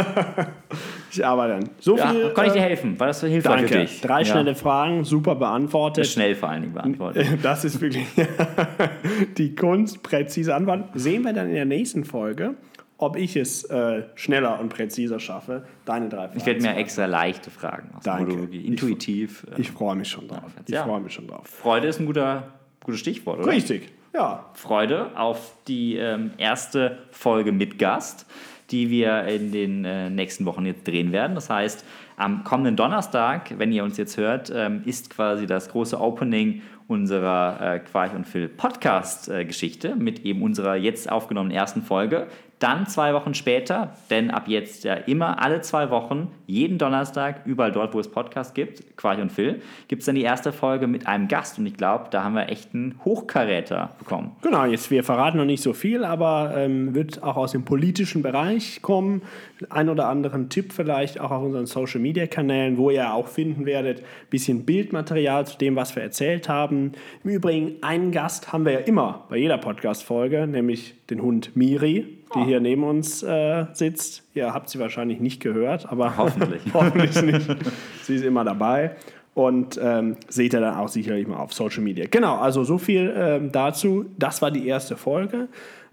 Ich arbeite dann. So Ja, viel. kann ich dir äh, helfen? War das so hilfreich für Danke. dich? Drei schnelle Fragen, super beantwortet. Schnell vor allen Dingen beantwortet. Das ist wirklich die Kunst, präzise antworten. Sehen wir dann in der nächsten Folge, ob ich es äh, schneller und präziser schaffe, deine drei Fragen. Ich werde mir extra leichte Fragen aus der Danke. Monologie. Ich- Intuitiv. äh, Ich freue mich schon drauf. Ich Ja. freue mich schon drauf. Freude ist ein guter, gutes Stichwort, oder? Richtig. Ja. Freude auf die ähm, erste Folge mit Gast, die wir in den äh, nächsten Wochen jetzt drehen werden. Das heißt, am kommenden Donnerstag, wenn ihr uns jetzt hört, ähm, ist quasi das große Opening unserer äh, Quarch und Phil Podcast-Geschichte mit eben unserer jetzt aufgenommenen ersten Folge. Dann zwei Wochen später, denn ab jetzt ja immer alle zwei Wochen, jeden Donnerstag, überall dort, wo es Podcasts gibt, Quarch und Phil, gibt es dann die erste Folge mit einem Gast. Und ich glaube, da haben wir echt einen Hochkaräter bekommen. Genau, jetzt wir verraten noch nicht so viel, aber ähm, wird auch aus dem politischen Bereich kommen. Ein oder anderen Tipp vielleicht auch auf unseren Social Media Kanälen, wo ihr auch finden werdet, bisschen Bildmaterial zu dem, was wir erzählt haben. Im Übrigen, einen Gast haben wir ja immer bei jeder Podcast-Folge, nämlich den Hund Miri, die hier neben uns äh, sitzt. Ihr habt sie wahrscheinlich nicht gehört, aber Hoffentlich. hoffentlich nicht. Sie ist immer dabei. Und ähm, seht ihr dann auch sicherlich mal auf Social Media. Genau, also so viel ähm, dazu. Das war die erste Folge.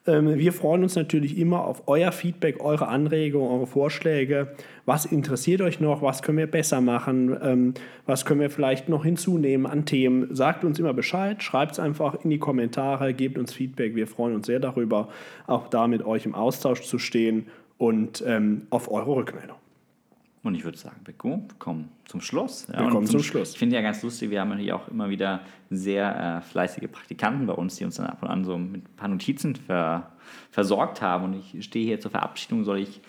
Ähm, wir freuen uns natürlich immer auf euer Feedback, eure Anregungen, eure Vorschläge. Was interessiert euch noch? Was können wir besser machen? Ähm, was können wir vielleicht noch hinzunehmen an Themen? Sagt uns immer Bescheid, schreibt es einfach in die Kommentare, gebt uns Feedback. Wir freuen uns sehr darüber, auch da mit euch im Austausch zu stehen und ähm, auf eure Rückmeldung. Und ich würde sagen, Beko, wir kommen zum Schluss. Ja, Wir kommen zum Schluss. Ich finde ja ganz lustig, wir haben natürlich auch immer wieder sehr äh, fleißige Praktikanten bei uns, die uns dann ab und an so mit ein paar Notizen ver, versorgt haben. Und ich stehe hier zur Verabschiedung, soll ich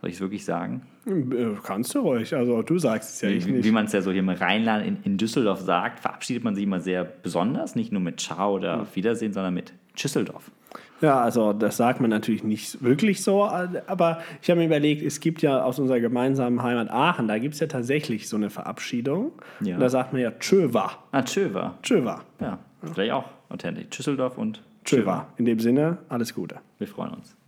soll ich es wirklich sagen? Äh, Kannst du ruhig, also du sagst es ja, ich Wie, nicht. wie man es ja so hier im Rheinland in, in Düsseldorf sagt, verabschiedet man sich immer sehr besonders, nicht nur mit Ciao oder auf Wiedersehen, sondern mit Tschüsseldorf. Ja, also das sagt man natürlich nicht wirklich so, aber ich habe mir überlegt, es gibt ja aus unserer gemeinsamen Heimat Aachen, da gibt es ja tatsächlich so eine Verabschiedung. Ja. Und da sagt man ja Tschöwa. Ah, Tschöwer. Tschöwa. Ja, vielleicht auch authentisch. Tschüsseldorf und Tschöwa. In dem Sinne, alles Gute. Wir freuen uns.